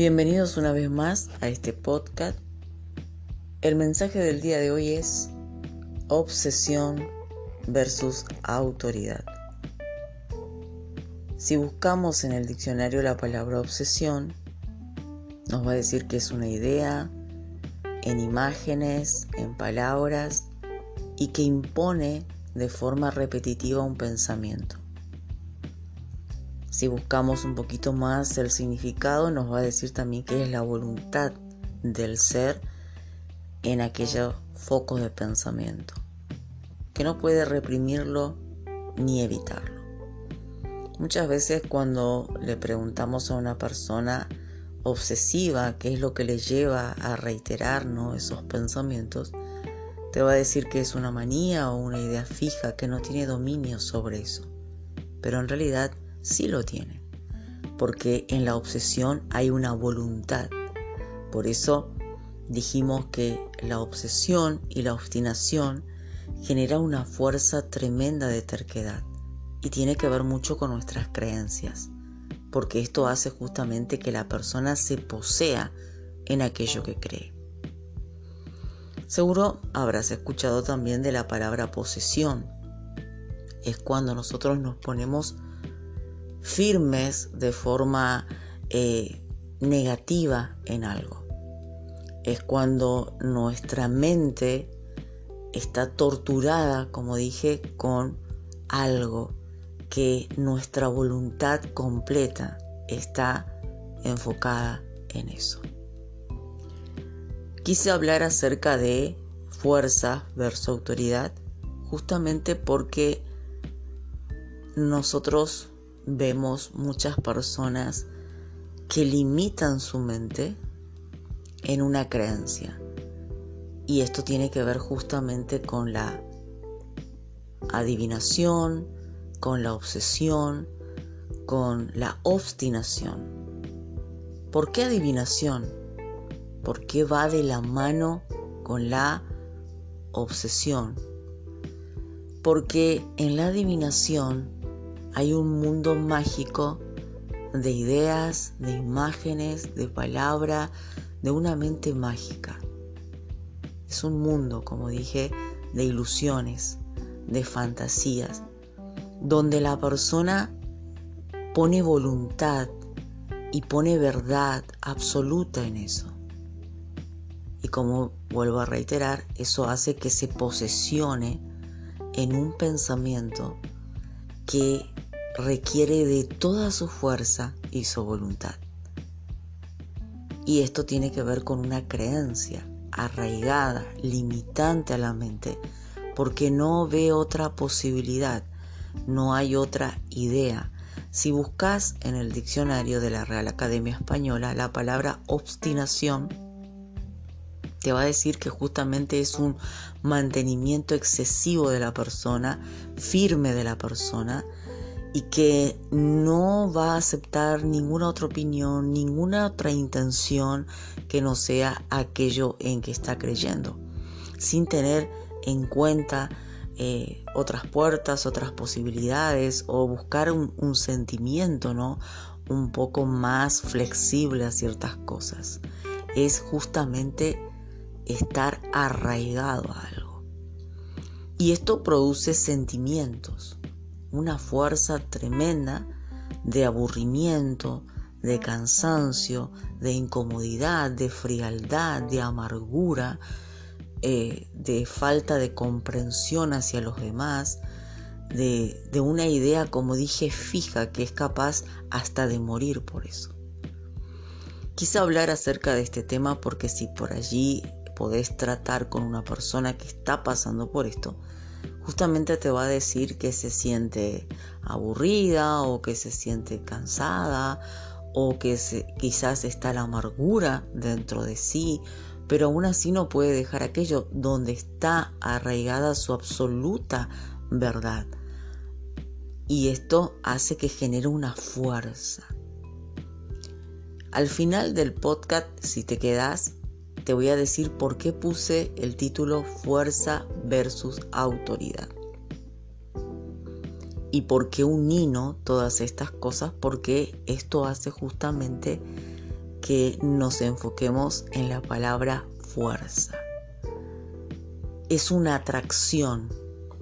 Bienvenidos una vez más a este podcast. El mensaje del día de hoy es obsesión versus autoridad. Si buscamos en el diccionario la palabra obsesión, nos va a decir que es una idea en imágenes, en palabras y que impone de forma repetitiva un pensamiento. Si buscamos un poquito más el significado, nos va a decir también que es la voluntad del ser en aquellos focos de pensamiento, que no puede reprimirlo ni evitarlo. Muchas veces cuando le preguntamos a una persona obsesiva qué es lo que le lleva a reiterarnos esos pensamientos, te va a decir que es una manía o una idea fija que no tiene dominio sobre eso. Pero en realidad sí lo tiene, porque en la obsesión hay una voluntad. Por eso dijimos que la obsesión y la obstinación genera una fuerza tremenda de terquedad y tiene que ver mucho con nuestras creencias, porque esto hace justamente que la persona se posea en aquello que cree. Seguro habrás escuchado también de la palabra posesión. Es cuando nosotros nos ponemos firmes de forma eh, negativa en algo. Es cuando nuestra mente está torturada, como dije, con algo que nuestra voluntad completa está enfocada en eso. Quise hablar acerca de fuerza versus autoridad justamente porque nosotros vemos muchas personas que limitan su mente en una creencia. Y esto tiene que ver justamente con la adivinación, con la obsesión, con la obstinación. ¿Por qué adivinación? Porque va de la mano con la obsesión. Porque en la adivinación hay un mundo mágico de ideas, de imágenes, de palabra, de una mente mágica. Es un mundo, como dije, de ilusiones, de fantasías, donde la persona pone voluntad y pone verdad absoluta en eso. Y como vuelvo a reiterar, eso hace que se posesione en un pensamiento que requiere de toda su fuerza y su voluntad. Y esto tiene que ver con una creencia arraigada, limitante a la mente, porque no ve otra posibilidad, no hay otra idea. Si buscas en el diccionario de la Real Academia Española la palabra obstinación, te va a decir que justamente es un mantenimiento excesivo de la persona, firme de la persona, y que no va a aceptar ninguna otra opinión, ninguna otra intención que no sea aquello en que está creyendo, sin tener en cuenta eh, otras puertas, otras posibilidades o buscar un, un sentimiento, ¿no? Un poco más flexible a ciertas cosas. Es justamente estar arraigado a algo. Y esto produce sentimientos una fuerza tremenda de aburrimiento, de cansancio, de incomodidad, de frialdad, de amargura, eh, de falta de comprensión hacia los demás, de, de una idea, como dije, fija que es capaz hasta de morir por eso. Quise hablar acerca de este tema porque si por allí podés tratar con una persona que está pasando por esto, justamente te va a decir que se siente aburrida o que se siente cansada o que quizás está la amargura dentro de sí, pero aún así no puede dejar aquello donde está arraigada su absoluta verdad. Y esto hace que genere una fuerza. Al final del podcast, si te quedas, te voy a decir por qué puse el título Fuerza versus Autoridad. Y por qué unino todas estas cosas, porque esto hace justamente que nos enfoquemos en la palabra fuerza. Es una atracción,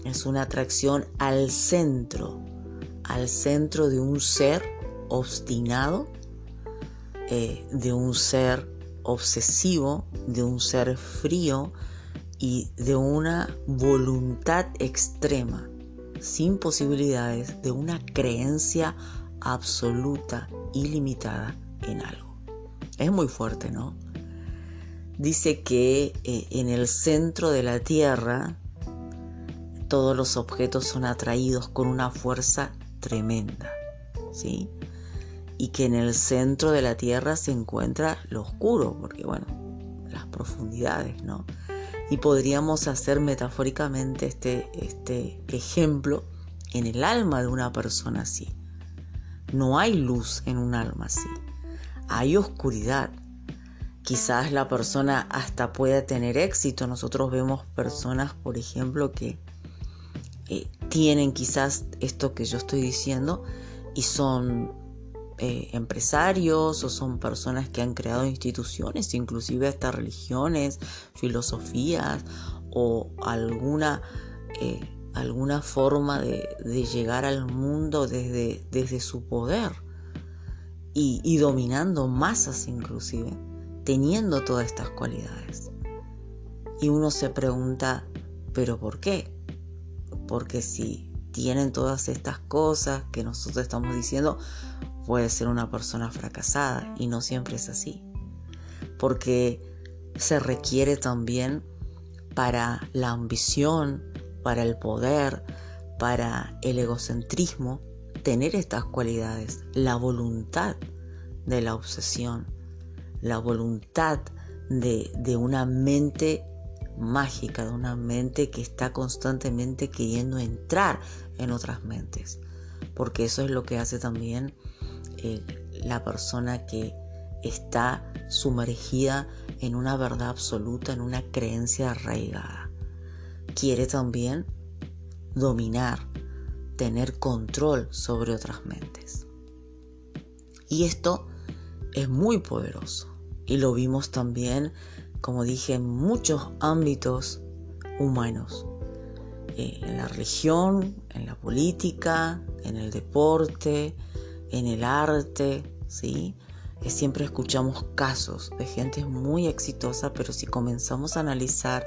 es una atracción al centro, al centro de un ser obstinado, eh, de un ser obsesivo, de un ser frío y de una voluntad extrema, sin posibilidades, de una creencia absoluta, ilimitada en algo. Es muy fuerte, ¿no? Dice que eh, en el centro de la Tierra todos los objetos son atraídos con una fuerza tremenda, ¿sí? Y que en el centro de la Tierra se encuentra lo oscuro, porque bueno, las profundidades, ¿no? Y podríamos hacer metafóricamente este, este ejemplo en el alma de una persona así. No hay luz en un alma así. Hay oscuridad. Quizás la persona hasta pueda tener éxito. Nosotros vemos personas, por ejemplo, que eh, tienen quizás esto que yo estoy diciendo y son eh, empresarios o son personas que han creado instituciones, inclusive hasta religiones, filosofías o alguna eh, alguna forma de, llegar al mundo desde, desde su poder y, dominando masas inclusive, teniendo todas estas cualidades. Y uno se pregunta, ¿pero por qué? Porque si tienen todas estas cosas que nosotros estamos diciendo, puede ser una persona fracasada y no siempre es así. Porque se requiere también para la ambición, para el poder, para el egocentrismo, tener estas cualidades, la voluntad de la obsesión, la voluntad de, de una mente mágica, de una mente que está constantemente queriendo entrar en otras mentes, porque eso es lo que hace también eh, la persona que está sumergida en una verdad absoluta, en una creencia arraigada quiere también dominar, tener control sobre otras mentes. Y esto es muy poderoso. Y lo vimos también, como dije, en muchos ámbitos humanos. Eh, en la religión, en la política, en el deporte, en el arte, ¿sí? siempre escuchamos casos de gente muy exitosa, pero si comenzamos a analizar,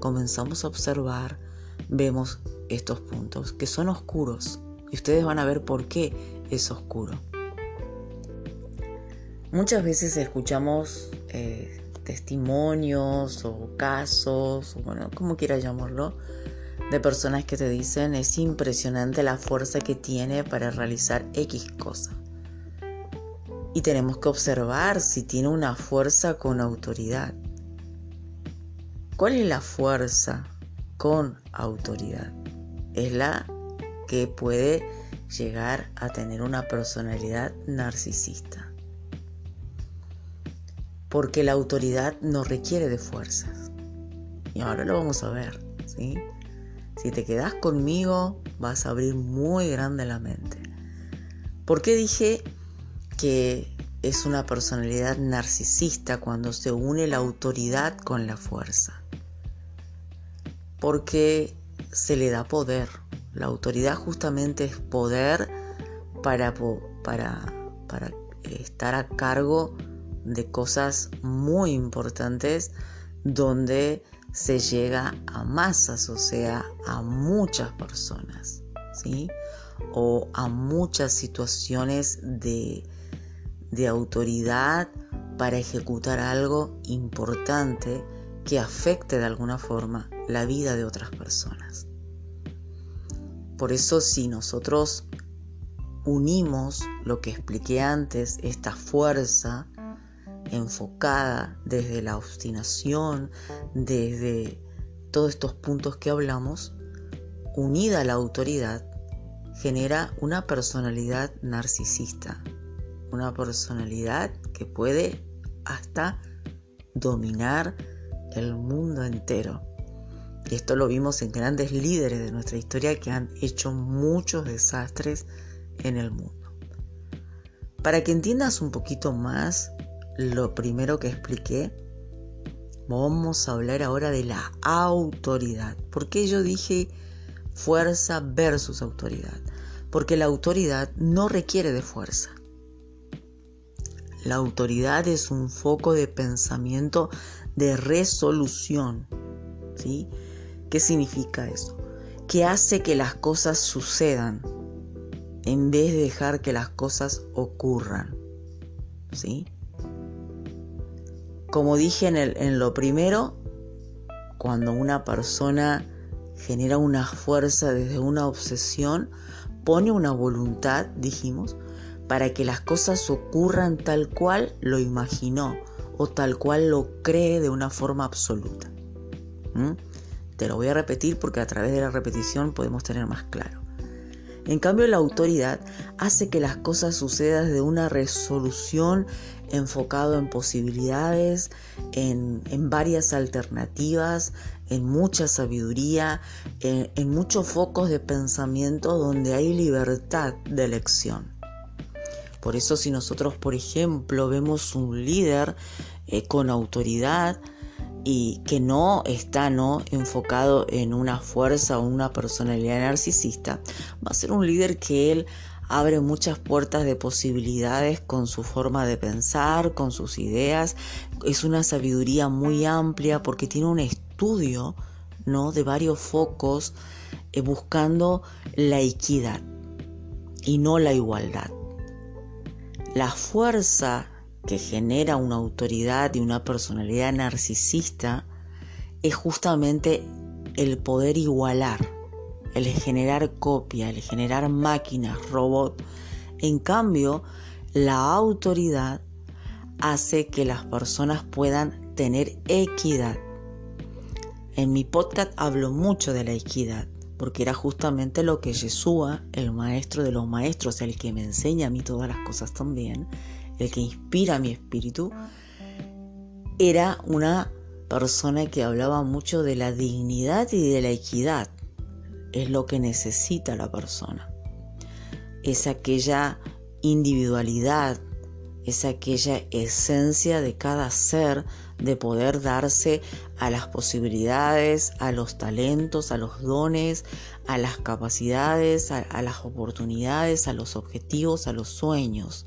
comenzamos a observar, vemos estos puntos que son oscuros y ustedes van a ver por qué es oscuro. Muchas veces escuchamos eh, testimonios o casos, bueno, como quieras llamarlo, de personas que te dicen es impresionante la fuerza que tiene para realizar X cosa y tenemos que observar si tiene una fuerza con autoridad. ¿Cuál es la fuerza con autoridad? Es la que puede llegar a tener una personalidad narcisista. Porque la autoridad no requiere de fuerzas. Y ahora lo vamos a ver. ¿sí? Si te quedas conmigo, vas a abrir muy grande la mente. ¿Por qué dije que es una personalidad narcisista cuando se une la autoridad con la fuerza. Porque se le da poder. La autoridad justamente es poder para, para, para estar a cargo de cosas muy importantes donde se llega a masas, o sea, a muchas personas, ¿sí? O a muchas situaciones de, de autoridad para ejecutar algo importante que afecte de alguna forma la vida de otras personas. Por eso si nosotros unimos lo que expliqué antes, esta fuerza enfocada desde la obstinación, desde todos estos puntos que hablamos, unida a la autoridad, genera una personalidad narcisista, una personalidad que puede hasta dominar el mundo entero. Y esto lo vimos en grandes líderes de nuestra historia que han hecho muchos desastres en el mundo. Para que entiendas un poquito más lo primero que expliqué, vamos a hablar ahora de la autoridad. ¿Por qué yo dije fuerza versus autoridad? Porque la autoridad no requiere de fuerza. La autoridad es un foco de pensamiento de resolución. ¿sí? ¿Qué significa eso? Que hace que las cosas sucedan en vez de dejar que las cosas ocurran. ¿sí? Como dije en, lo primero, cuando una persona genera una fuerza desde una obsesión, pone una voluntad, dijimos, para que las cosas ocurran tal cual lo imaginó o tal cual lo cree de una forma absoluta. ¿Mm? Te lo voy a repetir porque a través de la repetición podemos tener más claro. En cambio, la autoridad hace que las cosas sucedan de una resolución enfocado en posibilidades, en, varias alternativas, en mucha sabiduría, en, en muchos focos de pensamiento donde hay libertad de elección. Por eso si nosotros, por ejemplo, vemos un líder eh, con autoridad y que no está ¿no? enfocado en una fuerza o una personalidad narcisista, va a ser un líder que él abre muchas puertas de posibilidades con su forma de pensar, con sus ideas. Es una sabiduría muy amplia porque tiene un estudio ¿no? de varios focos eh, buscando la equidad y no la igualdad. La fuerza que genera una autoridad y una personalidad narcisista es justamente el poder igualar, el generar copia, el generar máquinas, robots. En cambio, la autoridad hace que las personas puedan tener equidad. En mi podcast hablo mucho de la equidad porque era justamente lo que Yeshua, el maestro de los maestros, el que me enseña a mí todas las cosas también, el que inspira mi espíritu, era una persona que hablaba mucho de la dignidad y de la equidad. Es lo que necesita la persona. Es aquella individualidad, es aquella esencia de cada ser de poder darse a las posibilidades, a los talentos, a los dones, a las capacidades, a, las oportunidades, a los objetivos, a los sueños.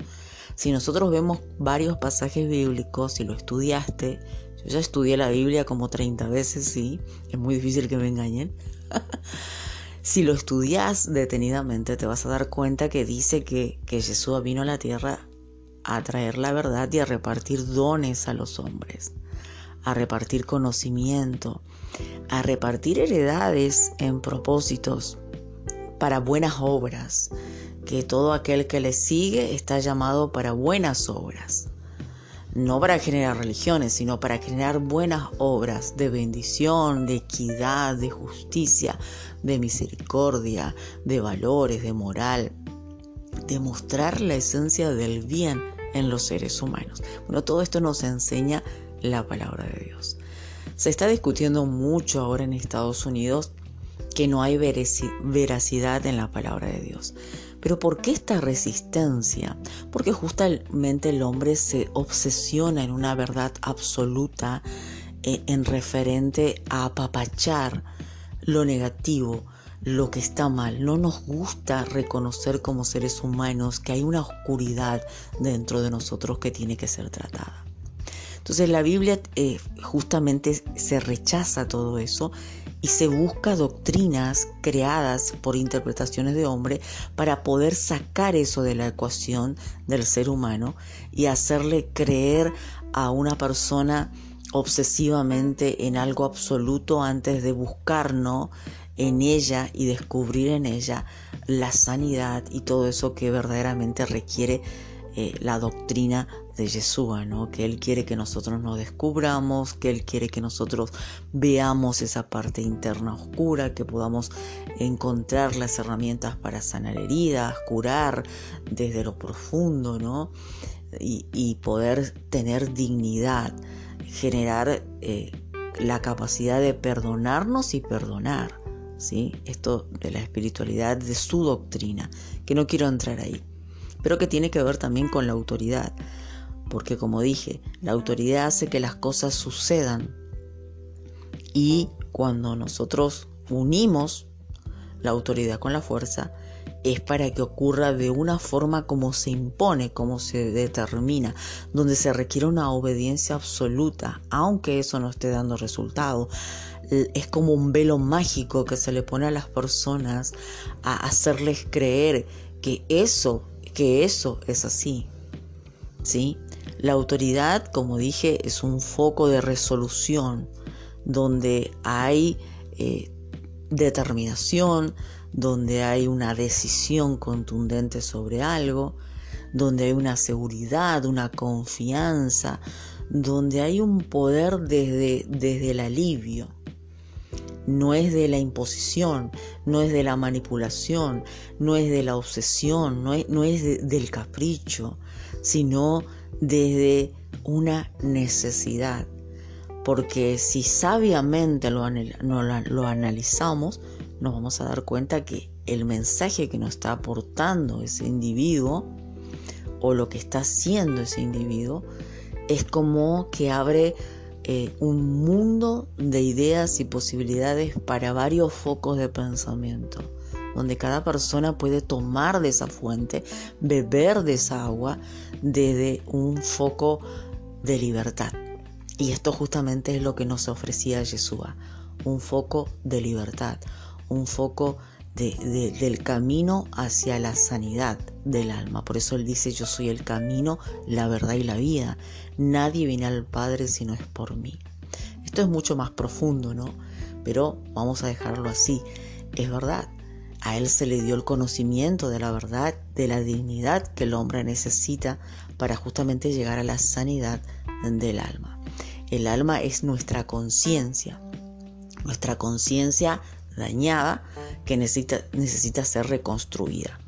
Si nosotros vemos varios pasajes bíblicos, si lo estudiaste, yo ya estudié la Biblia como 30 veces, sí, es muy difícil que me engañen. si lo estudias detenidamente, te vas a dar cuenta que dice que, que Jesús vino a la tierra a traer la verdad y a repartir dones a los hombres a repartir conocimiento, a repartir heredades en propósitos para buenas obras, que todo aquel que le sigue está llamado para buenas obras. No para generar religiones, sino para generar buenas obras de bendición, de equidad, de justicia, de misericordia, de valores, de moral, de mostrar la esencia del bien en los seres humanos. Bueno, todo esto nos enseña la palabra de Dios. Se está discutiendo mucho ahora en Estados Unidos que no hay veracidad en la palabra de Dios. Pero ¿por qué esta resistencia? Porque justamente el hombre se obsesiona en una verdad absoluta eh, en referente a apapachar lo negativo, lo que está mal. No nos gusta reconocer como seres humanos que hay una oscuridad dentro de nosotros que tiene que ser tratada. Entonces la Biblia eh, justamente se rechaza todo eso y se busca doctrinas creadas por interpretaciones de hombre para poder sacar eso de la ecuación del ser humano y hacerle creer a una persona obsesivamente en algo absoluto antes de buscarnos en ella y descubrir en ella la sanidad y todo eso que verdaderamente requiere eh, la doctrina de Yeshua, ¿no? Que Él quiere que nosotros nos descubramos, que Él quiere que nosotros veamos esa parte interna oscura, que podamos encontrar las herramientas para sanar heridas, curar desde lo profundo, ¿no? Y, poder tener dignidad, generar eh, la capacidad de perdonarnos y perdonar, ¿sí? Esto de la espiritualidad, de su doctrina, que no quiero entrar ahí pero que tiene que ver también con la autoridad. Porque como dije, la autoridad hace que las cosas sucedan. Y cuando nosotros unimos la autoridad con la fuerza, es para que ocurra de una forma como se impone, como se determina, donde se requiere una obediencia absoluta, aunque eso no esté dando resultado. Es como un velo mágico que se le pone a las personas a hacerles creer que eso, que eso es así. ¿Sí? La autoridad, como dije, es un foco de resolución donde hay eh, determinación, donde hay una decisión contundente sobre algo, donde hay una seguridad, una confianza, donde hay un poder desde, desde el alivio. No es de la imposición, no es de la manipulación, no es de la obsesión, no es, no es del capricho, sino desde una necesidad. Porque si sabiamente lo, lo analizamos, nos vamos a dar cuenta que el mensaje que nos está aportando ese individuo o lo que está haciendo ese individuo es como que abre eh, un mundo de ideas y posibilidades para varios focos de pensamiento, donde cada persona puede tomar de esa fuente, beber de esa agua desde un foco de libertad. Y esto justamente es lo que nos ofrecía Yeshua, un foco de libertad, un foco del camino hacia la sanidad del alma. Por eso Él dice, yo soy el camino, la verdad y la vida. Nadie viene al Padre si no es por mí. Esto es mucho más profundo, ¿no? Pero vamos a dejarlo así. Es verdad. A Él se le dio el conocimiento de la verdad, de la dignidad que el hombre necesita para justamente llegar a la sanidad del alma. El alma es nuestra conciencia. Nuestra conciencia dañada que necesita, necesita ser reconstruida.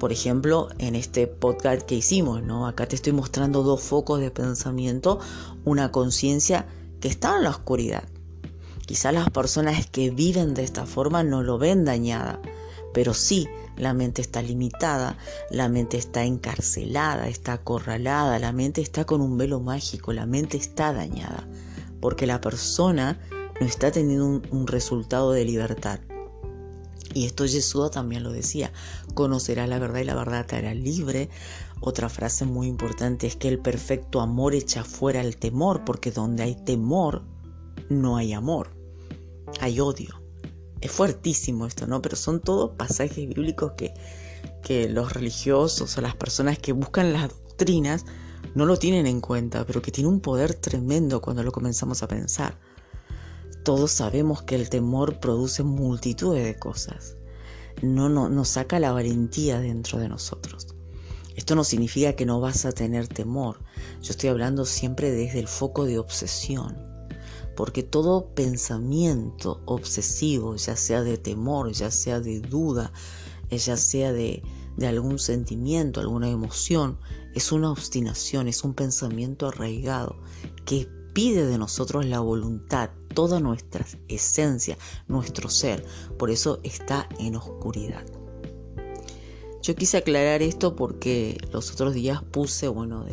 Por ejemplo, en este podcast que hicimos, ¿no? Acá te estoy mostrando dos focos de pensamiento, una conciencia que está en la oscuridad. Quizás las personas que viven de esta forma no lo ven dañada, pero sí, la mente está limitada, la mente está encarcelada, está acorralada, la mente está con un velo mágico, la mente está dañada, porque la persona no está teniendo un, resultado de libertad. Y esto Jesús también lo decía, conocerá la verdad y la verdad te hará libre. Otra frase muy importante es que el perfecto amor echa fuera el temor, porque donde hay temor, no hay amor, hay odio. Es fuertísimo esto, ¿no? Pero son todos pasajes bíblicos que, que los religiosos o las personas que buscan las doctrinas no lo tienen en cuenta, pero que tiene un poder tremendo cuando lo comenzamos a pensar. Todos sabemos que el temor produce multitudes de cosas. No, no nos saca la valentía dentro de nosotros. Esto no significa que no vas a tener temor. Yo estoy hablando siempre desde el foco de obsesión. Porque todo pensamiento obsesivo, ya sea de temor, ya sea de duda, ya sea de, de algún sentimiento, alguna emoción, es una obstinación, es un pensamiento arraigado que pide de nosotros la voluntad, toda nuestra esencia, nuestro ser. Por eso está en oscuridad. Yo quise aclarar esto porque los otros días puse, bueno,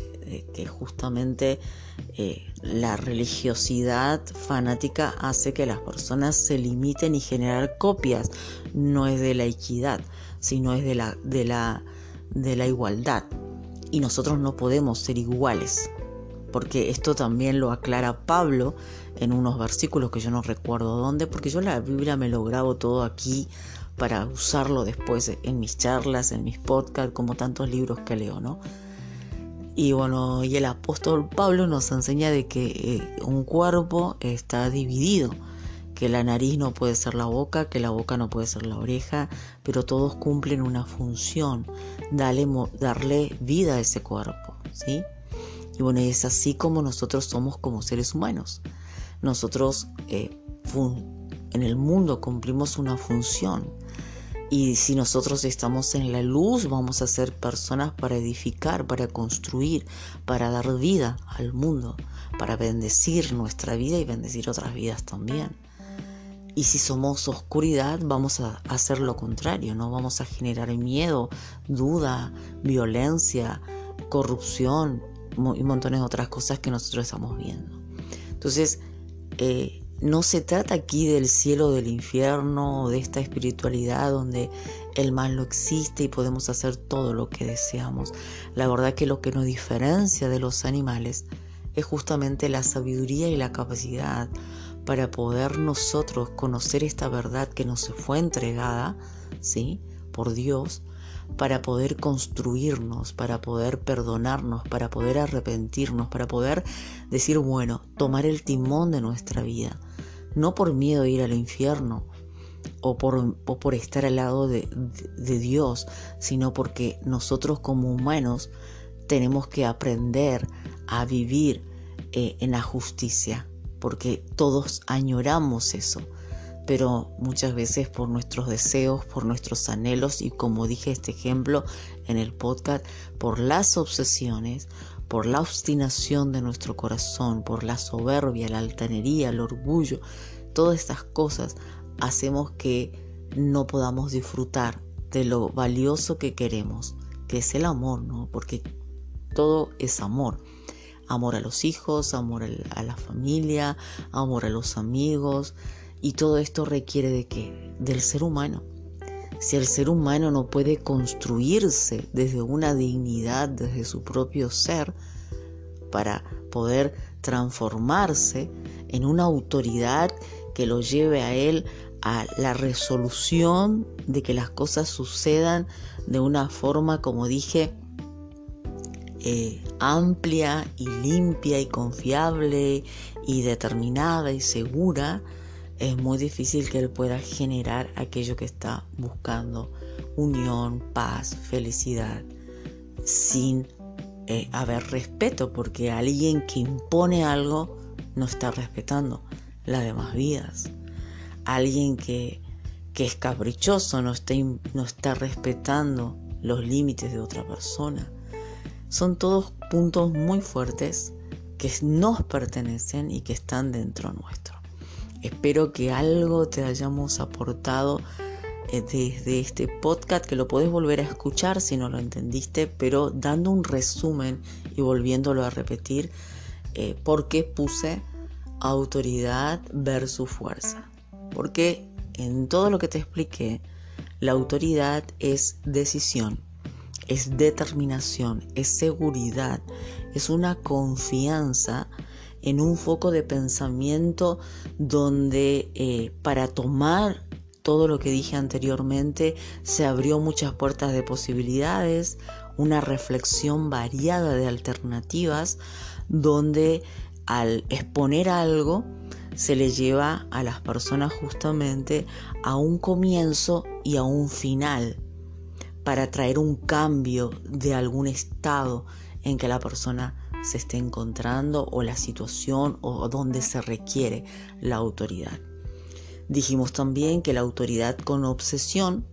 que justamente eh, la religiosidad fanática hace que las personas se limiten y generar copias. No es de la equidad, sino es de la, de la, de la igualdad. Y nosotros no podemos ser iguales porque esto también lo aclara Pablo en unos versículos que yo no recuerdo dónde, porque yo la Biblia me lo grabo todo aquí para usarlo después en mis charlas, en mis podcasts, como tantos libros que leo, ¿no? Y bueno, y el apóstol Pablo nos enseña de que eh, un cuerpo está dividido, que la nariz no puede ser la boca, que la boca no puede ser la oreja, pero todos cumplen una función, darle vida a ese cuerpo, ¿sí? Y bueno, es así como nosotros somos como seres humanos. Nosotros eh, en el mundo cumplimos una función. Y si nosotros estamos en la luz, vamos a ser personas para edificar, para construir, para dar vida al mundo, para bendecir nuestra vida y bendecir otras vidas también. Y si somos oscuridad, vamos a hacer lo contrario, no vamos a generar miedo, duda, violencia, corrupción, montones de otras cosas que nosotros estamos viendo. Entonces, eh, no se trata aquí del cielo, del infierno, de esta espiritualidad donde el mal no existe y podemos hacer todo lo que deseamos. La verdad que lo que nos diferencia de los animales es justamente la sabiduría y la capacidad para poder nosotros conocer esta verdad que nos fue entregada, ¿sí? Por Dios, para poder construirnos, para poder perdonarnos, para poder arrepentirnos, para poder decir, bueno, tomar el timón de nuestra vida, no por miedo a ir al infierno o por, por estar al lado de, Dios, sino porque nosotros como humanos tenemos que aprender a vivir eh, en la justicia, porque todos añoramos eso. Pero muchas veces por nuestros deseos, por nuestros anhelos y como dije este ejemplo en el podcast, por las obsesiones, por la obstinación de nuestro corazón, por la soberbia, la altanería, el orgullo, todas estas cosas hacemos que no podamos disfrutar de lo valioso que queremos, que es el amor, ¿no? Porque todo es amor. Amor a los hijos, amor a la familia, amor a los amigos, y todo esto requiere de qué? Del ser humano. Si el ser humano no puede construirse desde una dignidad, desde su propio ser, para poder transformarse en una autoridad que lo lleve a él a la resolución de que las cosas sucedan de una forma, como dije, eh, amplia y limpia y confiable y determinada y segura, es muy difícil que él pueda generar aquello que está buscando, unión, paz, felicidad, sin eh, haber respeto, porque alguien que impone algo no está respetando las demás vidas. Alguien que, que es caprichoso no está, no está respetando los límites de otra persona. Son todos puntos muy fuertes que nos pertenecen y que están dentro nuestro. Espero que algo te hayamos aportado eh, desde este podcast, que lo podés volver a escuchar si no lo entendiste, pero dando un resumen y volviéndolo a repetir, eh, por qué puse autoridad versus fuerza. Porque en todo lo que te expliqué, la autoridad es decisión, es determinación, es seguridad, es una confianza en un foco de pensamiento donde eh, para tomar todo lo que dije anteriormente se abrió muchas puertas de posibilidades, una reflexión variada de alternativas donde al exponer algo se le lleva a las personas justamente a un comienzo y a un final para traer un cambio de algún estado en que la persona se esté encontrando o la situación o donde se requiere la autoridad. Dijimos también que la autoridad con obsesión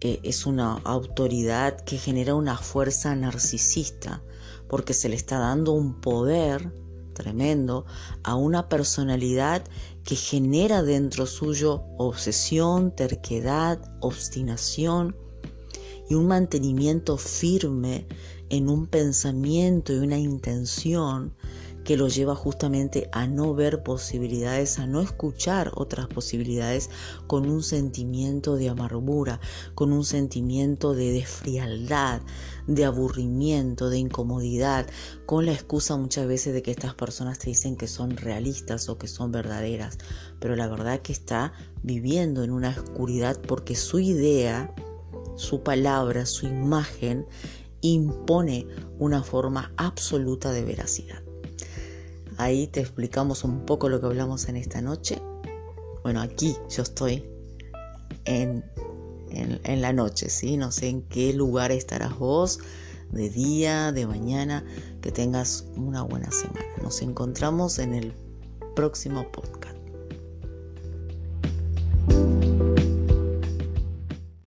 eh, es una autoridad que genera una fuerza narcisista porque se le está dando un poder tremendo a una personalidad que genera dentro suyo obsesión, terquedad, obstinación y un mantenimiento firme en un pensamiento y una intención que lo lleva justamente a no ver posibilidades, a no escuchar otras posibilidades con un sentimiento de amargura, con un sentimiento de desfrialdad, de aburrimiento, de incomodidad, con la excusa muchas veces de que estas personas te dicen que son realistas o que son verdaderas, pero la verdad que está viviendo en una oscuridad porque su idea, su palabra, su imagen impone una forma absoluta de veracidad. Ahí te explicamos un poco lo que hablamos en esta noche. Bueno, aquí yo estoy en, en, la noche, ¿sí? No sé en qué lugar estarás vos, de día, de mañana, que tengas una buena semana. Nos encontramos en el próximo podcast.